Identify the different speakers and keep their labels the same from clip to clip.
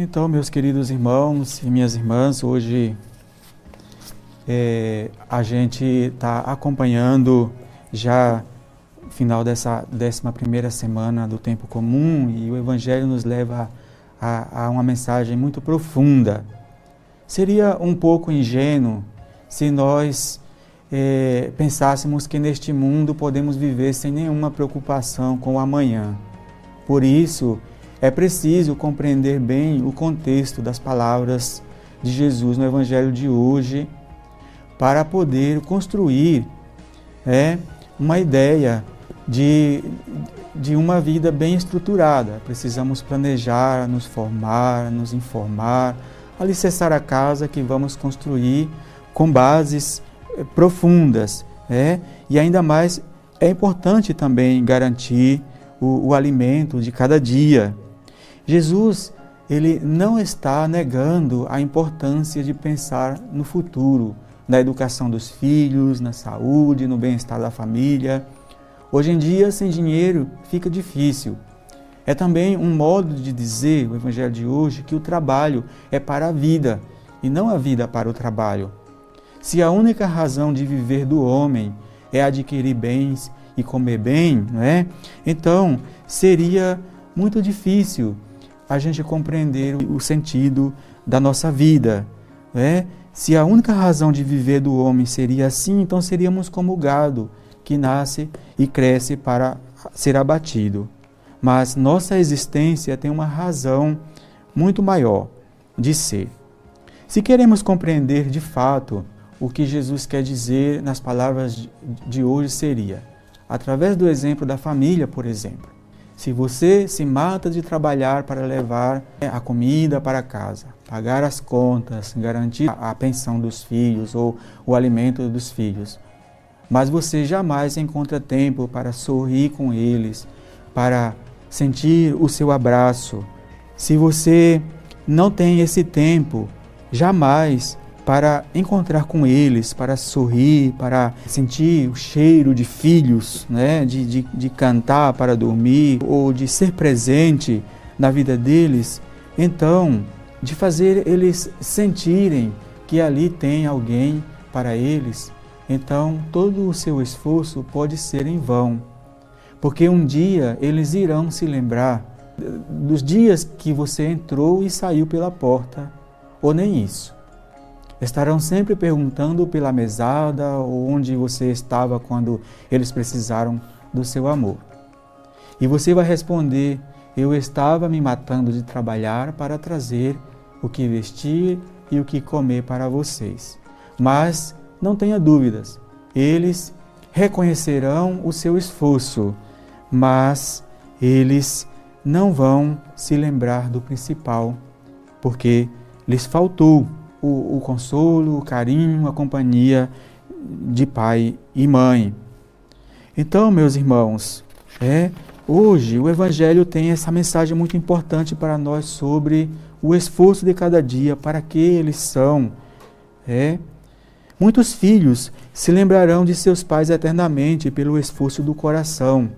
Speaker 1: Então, meus queridos irmãos e minhas irmãs, hoje é, a gente está acompanhando já o final dessa 11 primeira semana do tempo comum e o Evangelho nos leva a, a uma mensagem muito profunda. Seria um pouco ingênuo se nós é, pensássemos que neste mundo podemos viver sem nenhuma preocupação com o amanhã. Por isso, é preciso compreender bem o contexto das palavras de Jesus no Evangelho de hoje para poder construir é, uma ideia de, de uma vida bem estruturada. Precisamos planejar, nos formar, nos informar, alicerçar a casa que vamos construir com bases eh, profundas. É? E ainda mais é importante também garantir o, o alimento de cada dia. Jesus, ele não está negando a importância de pensar no futuro, na educação dos filhos, na saúde, no bem-estar da família. Hoje em dia, sem dinheiro, fica difícil. É também um modo de dizer, o Evangelho de hoje, que o trabalho é para a vida e não a vida para o trabalho. Se a única razão de viver do homem é adquirir bens e comer bem, não é? então seria muito difícil a gente compreender o sentido da nossa vida. Né? Se a única razão de viver do homem seria assim, então seríamos como o gado que nasce e cresce para ser abatido. Mas nossa existência tem uma razão muito maior de ser. Se queremos compreender de fato o que Jesus quer dizer nas palavras de hoje, seria através do exemplo da família, por exemplo. Se você se mata de trabalhar para levar né, a comida para casa, pagar as contas, garantir a pensão dos filhos ou o alimento dos filhos, mas você jamais encontra tempo para sorrir com eles, para sentir o seu abraço. Se você não tem esse tempo, jamais para encontrar com eles, para sorrir, para sentir o cheiro de filhos, né? de, de, de cantar para dormir, ou de ser presente na vida deles, então, de fazer eles sentirem que ali tem alguém para eles, então todo o seu esforço pode ser em vão. Porque um dia eles irão se lembrar dos dias que você entrou e saiu pela porta, ou nem isso. Estarão sempre perguntando pela mesada ou onde você estava quando eles precisaram do seu amor. E você vai responder: Eu estava me matando de trabalhar para trazer o que vestir e o que comer para vocês. Mas não tenha dúvidas, eles reconhecerão o seu esforço, mas eles não vão se lembrar do principal, porque lhes faltou o, o consolo, o carinho, a companhia de pai e mãe. Então, meus irmãos, é, hoje o Evangelho tem essa mensagem muito importante para nós sobre o esforço de cada dia, para que eles são. É, muitos filhos se lembrarão de seus pais eternamente pelo esforço do coração.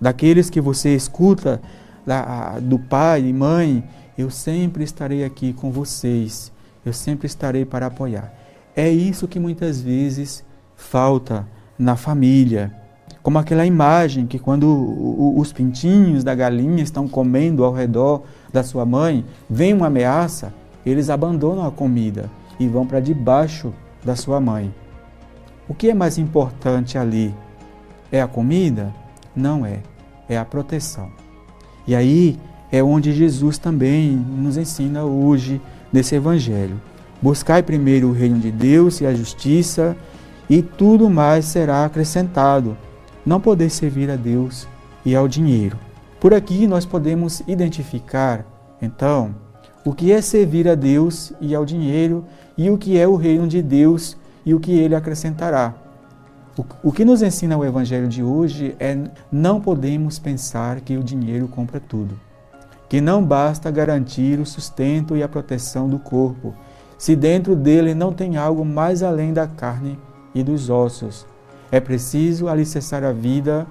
Speaker 1: Daqueles que você escuta da, do pai e mãe, eu sempre estarei aqui com vocês eu sempre estarei para apoiar. É isso que muitas vezes falta na família. Como aquela imagem que quando os pintinhos da galinha estão comendo ao redor da sua mãe, vem uma ameaça, eles abandonam a comida e vão para debaixo da sua mãe. O que é mais importante ali? É a comida? Não é. É a proteção. E aí é onde Jesus também nos ensina hoje nesse evangelho. Buscai primeiro o reino de Deus e a justiça, e tudo mais será acrescentado. Não poder servir a Deus e ao dinheiro. Por aqui nós podemos identificar, então, o que é servir a Deus e ao dinheiro e o que é o reino de Deus e o que ele acrescentará. O, que nos ensina o Evangelho de hoje é não podemos pensar que o dinheiro compra tudo que não basta garantir o sustento e a proteção do corpo, se dentro dele não tem algo mais além da carne e dos ossos. É preciso alicerçar a vida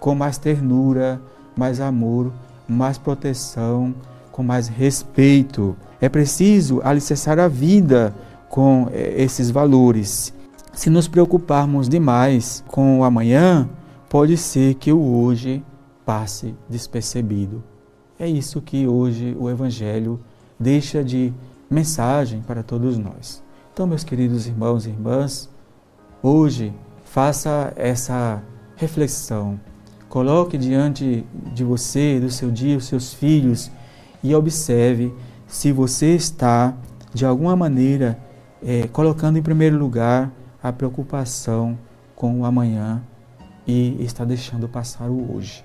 Speaker 1: com mais ternura, mais amor, mais proteção, com mais respeito. É preciso alicerçar a vida com eh, esses valores. Se nos preocuparmos demais com o amanhã, pode ser que o hoje passe despercebido. É isso que hoje o Evangelho deixa de mensagem para todos nós. Então, meus queridos irmãos e irmãs, hoje faça essa reflexão. Coloque diante de você, do seu dia, os seus filhos e observe se você está, de alguma maneira, é, colocando em primeiro lugar a preocupação com o amanhã e está deixando passar o hoje.